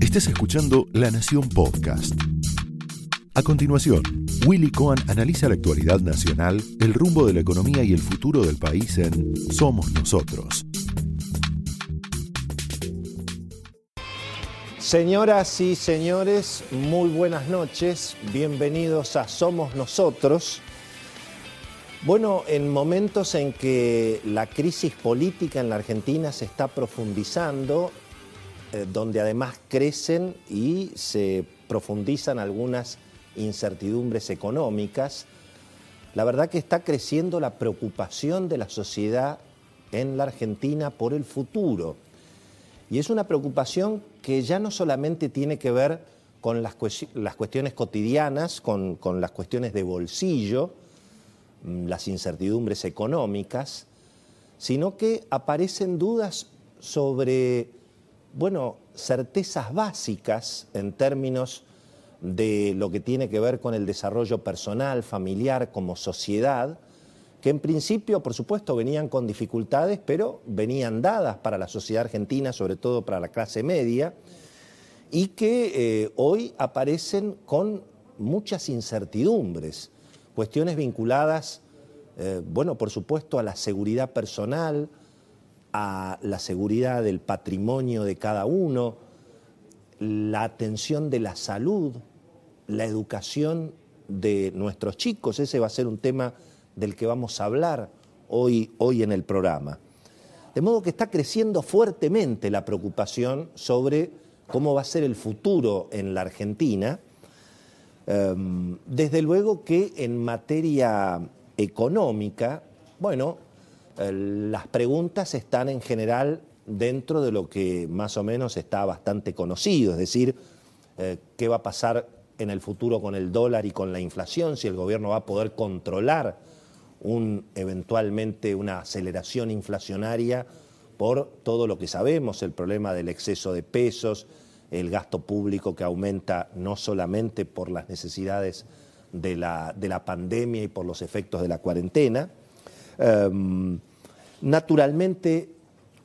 Estás escuchando La Nación Podcast. A continuación, Willy Cohen analiza la actualidad nacional, el rumbo de la economía y el futuro del país en Somos Nosotros. Señoras y señores, muy buenas noches, bienvenidos a Somos Nosotros. Bueno, en momentos en que la crisis política en la Argentina se está profundizando, eh, donde además crecen y se profundizan algunas incertidumbres económicas, la verdad que está creciendo la preocupación de la sociedad en la Argentina por el futuro. Y es una preocupación que ya no solamente tiene que ver con las, cuestiones cotidianas, con, las cuestiones de bolsillo, las incertidumbres económicas, sino que aparecen dudas sobre, bueno, certezas básicas en términos de lo que tiene que ver con el desarrollo personal, familiar, como sociedad, que en principio, por supuesto, venían con dificultades, pero venían dadas para la sociedad argentina, sobre todo para la clase media, y que eh, hoy aparecen con muchas incertidumbres, cuestiones vinculadas, eh, bueno, por supuesto, a la seguridad personal, a la seguridad del patrimonio de cada uno, la atención de la salud, la educación de nuestros chicos. Ese va a ser un tema del que vamos a hablar hoy, hoy en el programa. De modo que está creciendo fuertemente la preocupación sobre cómo va a ser el futuro en la Argentina. Em, desde luego que en materia económica, bueno, eh, las preguntas están en general dentro de lo que más o menos está bastante conocido, es decir, eh, qué va a pasar en el futuro con el dólar y con la inflación, si el gobierno va a poder controlar un, eventualmente una aceleración inflacionaria por todo lo que sabemos, el problema del exceso de pesos, el gasto público que aumenta no solamente por las necesidades de la, de la pandemia y por los efectos de la cuarentena. Em, naturalmente,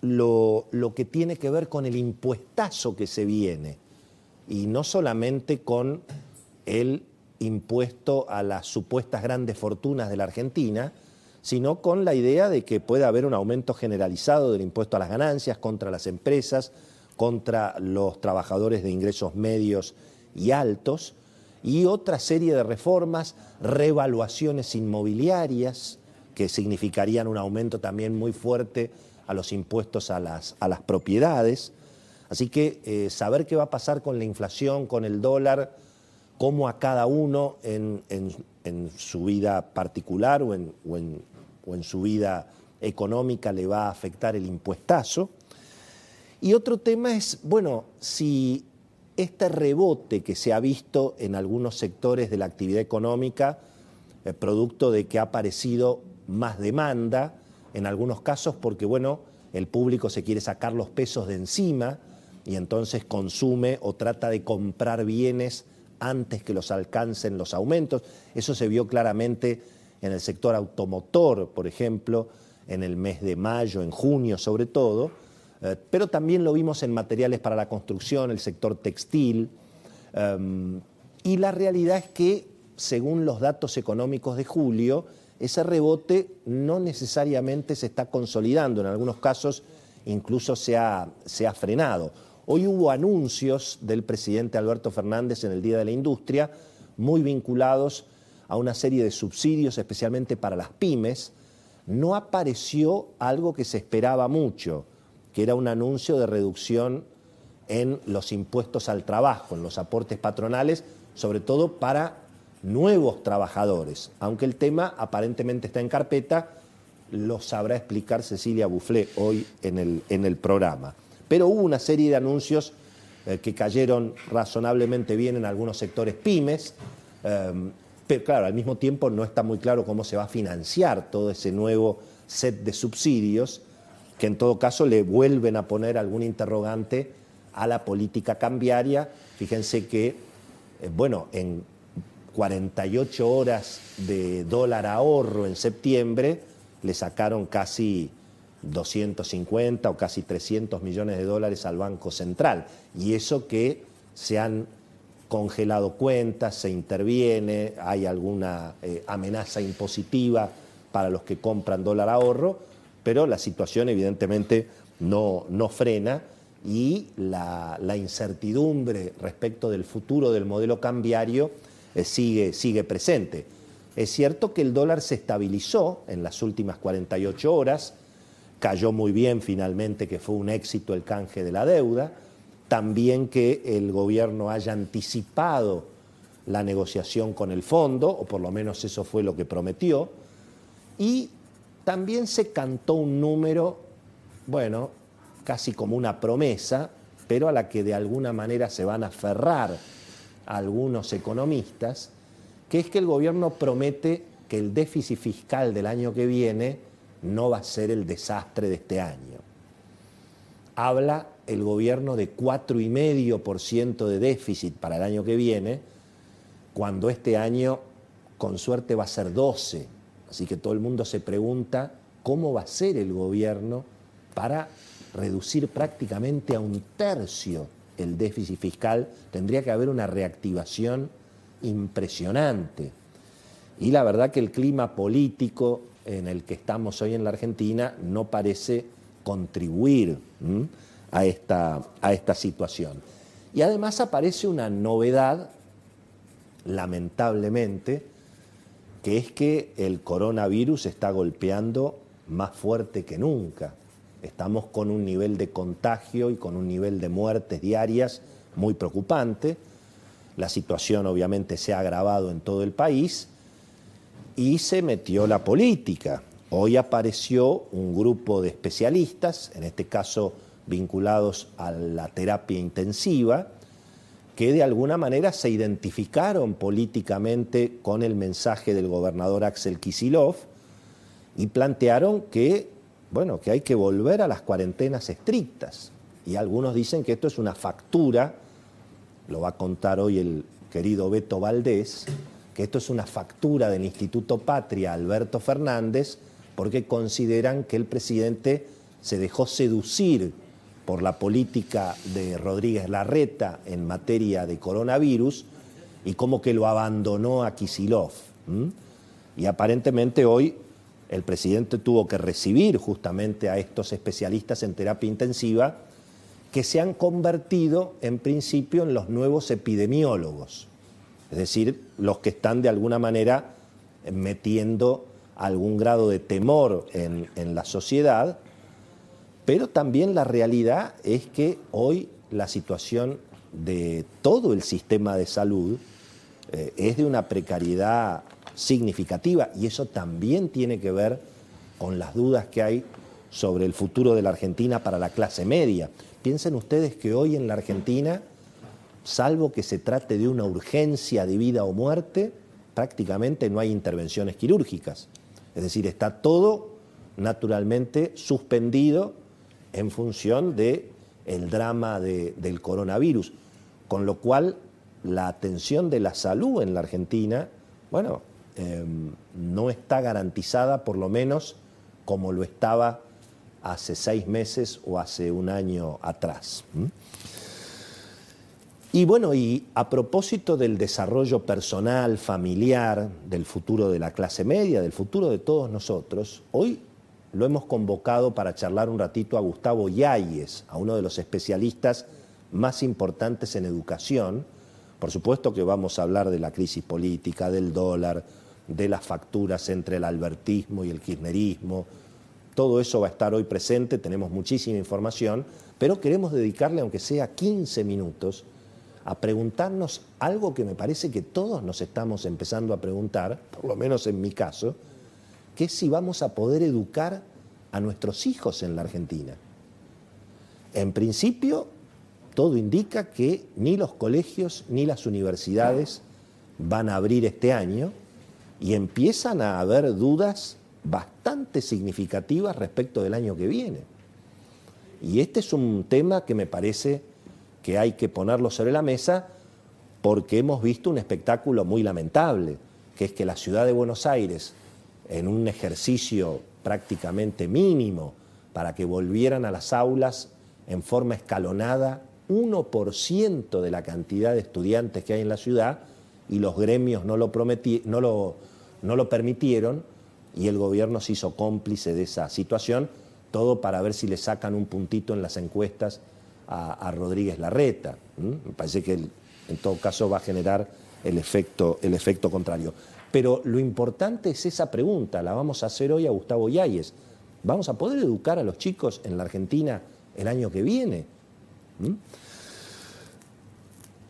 lo, que tiene que ver con el impuestazo que se viene, y no solamente con el impuesto a las supuestas grandes fortunas de la Argentina, sino con la idea de que puede haber un aumento generalizado del impuesto a las ganancias contra las empresas, contra los trabajadores de ingresos medios y altos, y otra serie de reformas, revaluaciones inmobiliarias, que significarían un aumento también muy fuerte a los impuestos a las, a las propiedades. Así que eh, saber qué va a pasar con la inflación, con el dólar, cómo a cada uno en, su vida particular o en, o en su vida económica le va a afectar el impuestazo. Y otro tema es, bueno, si este rebote que se ha visto en algunos sectores de la actividad económica, eh, producto de que ha aparecido más demanda, en algunos casos porque, bueno, el público se quiere sacar los pesos de encima y entonces consume o trata de comprar bienes antes que los alcancen los aumentos. Eso se vio claramente en el sector automotor, por ejemplo, en el mes de mayo, en junio sobre todo, eh, pero también lo vimos en materiales para la construcción, el sector textil. Em, y la realidad es que, según los datos económicos de julio, ese rebote no necesariamente se está consolidando, en algunos casos incluso se ha, se ha frenado. Hoy hubo anuncios del presidente Alberto Fernández en el Día de la Industria, muy vinculados a una serie de subsidios, especialmente para las pymes. No apareció algo que se esperaba mucho, que era un anuncio de reducción en los impuestos al trabajo, en los aportes patronales, sobre todo para nuevos trabajadores. Aunque el tema aparentemente está en carpeta, lo sabrá explicar Cecilia Bufflé hoy en el, en el programa. Pero hubo una serie de anuncios eh, que cayeron razonablemente bien en algunos sectores pymes, em, pero claro, al mismo tiempo no está muy claro cómo se va a financiar todo ese nuevo set de subsidios, que en todo caso le vuelven a poner algún interrogante a la política cambiaria. Fíjense que, eh, bueno, en 48 horas de dólar ahorro en septiembre, le sacaron casi 250 o casi 300 millones de dólares al Banco Central. Y eso que se han congelado cuentas, se interviene, hay alguna eh, amenaza impositiva para los que compran dólar ahorro, pero la situación evidentemente no, no frena y la, incertidumbre respecto del futuro del modelo cambiario eh, sigue, sigue presente. Es cierto que el dólar se estabilizó en las últimas 48 horas, cayó muy bien finalmente que fue un éxito el canje de la deuda, también que el gobierno haya anticipado la negociación con el fondo, o por lo menos eso fue lo que prometió, y también se cantó un número, bueno, casi como una promesa, pero a la que de alguna manera se van a aferrar algunos economistas, que es que el gobierno promete que el déficit fiscal del año que viene no va a ser el desastre de este año. Habla el gobierno de 4,5% de déficit para el año que viene, cuando este año con suerte va a ser 12. Así que todo el mundo se pregunta cómo va a ser el gobierno para reducir prácticamente a un tercio el déficit fiscal. Tendría que haber una reactivación impresionante. Y la verdad que el clima político en el que estamos hoy en la Argentina no parece contribuir a esta, situación. Y además aparece una novedad, lamentablemente, que es que el coronavirus está golpeando más fuerte que nunca. Estamos con un nivel de contagio y con un nivel de muertes diarias muy preocupante. La situación obviamente se ha agravado en todo el país y se metió la política. Hoy apareció un grupo de especialistas, en este caso vinculados a la terapia intensiva, que de alguna manera se identificaron políticamente con el mensaje del gobernador Axel Kisilov y plantearon que, bueno, que hay que volver a las cuarentenas estrictas. Y algunos dicen que esto es una factura lo va a contar hoy el querido Beto Valdés, que esto es una factura del Instituto Patria Alberto Fernández, porque consideran que el presidente se dejó seducir por la política de Rodríguez Larreta en materia de coronavirus y como que lo abandonó a Kisilov. Y aparentemente hoy el presidente tuvo que recibir justamente a estos especialistas en terapia intensiva que se han convertido en principio en los nuevos epidemiólogos, es decir, los que están de alguna manera metiendo algún grado de temor en, la sociedad, pero también la realidad es que hoy la situación de todo el sistema de salud eh, es de una precariedad significativa y eso también tiene que ver con las dudas que hay sobre el futuro de la Argentina para la clase media. Piensen ustedes que hoy en la Argentina, salvo que se trate de una urgencia de vida o muerte, prácticamente no hay intervenciones quirúrgicas. Es decir, está todo naturalmente suspendido en función del el drama del coronavirus, con lo cual la atención de la salud en la Argentina, bueno, em, no está garantizada por lo menos como lo estaba hace seis meses o hace un año atrás. Y bueno, y a propósito del desarrollo personal, familiar, del futuro de la clase media, del futuro de todos nosotros, hoy lo hemos convocado para charlar un ratito a Gustavo Yáñez, a uno de los especialistas más importantes en educación. Por supuesto que vamos a hablar de la crisis política, del dólar, de las facturas entre el albertismo y el kirchnerismo, todo eso va a estar hoy presente, tenemos muchísima información, pero queremos dedicarle, aunque sea 15 minutos, a preguntarnos algo que me parece que todos nos estamos empezando a preguntar, por lo menos en mi caso, que es si vamos a poder educar a nuestros hijos en la Argentina. En principio, todo indica que ni los colegios ni las universidades van a abrir este año y empiezan a haber dudas bastante significativas respecto del año que viene. Y este es un tema que me parece que hay que ponerlo sobre la mesa porque hemos visto un espectáculo muy lamentable, que es que la ciudad de Buenos Aires, en un ejercicio prácticamente mínimo para que volvieran a las aulas en forma escalonada 1% de la cantidad de estudiantes que hay en la ciudad y los gremios no lo, permitieron y el gobierno se hizo cómplice de esa situación, todo para ver si le sacan un puntito en las encuestas a, Rodríguez Larreta. Me parece que en todo caso va a generar el efecto contrario. Pero lo importante es esa pregunta, la vamos a hacer hoy a Gustavo Yáñez. ¿Vamos a poder educar a los chicos en la Argentina el año que viene?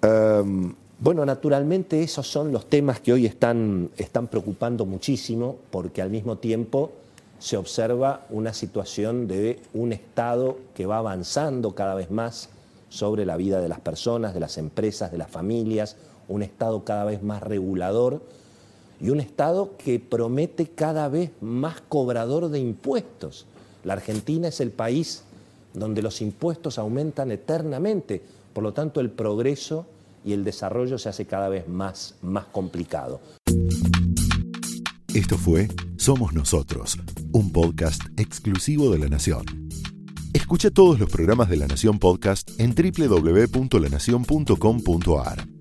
Em, bueno, naturalmente esos son los temas que hoy están, están preocupando muchísimo porque al mismo tiempo se observa una situación de un Estado que va avanzando cada vez más sobre la vida de las personas, de las empresas, de las familias, un Estado cada vez más regulador y un Estado que promete cada vez más cobrador de impuestos. La Argentina es el país donde los impuestos aumentan eternamente, por lo tanto el progreso y el desarrollo se hace cada vez más, más complicado. Esto fue Somos Nosotros, un podcast exclusivo de La Nación. Escucha todos los programas de La Nación Podcast en www.lanacion.com.ar.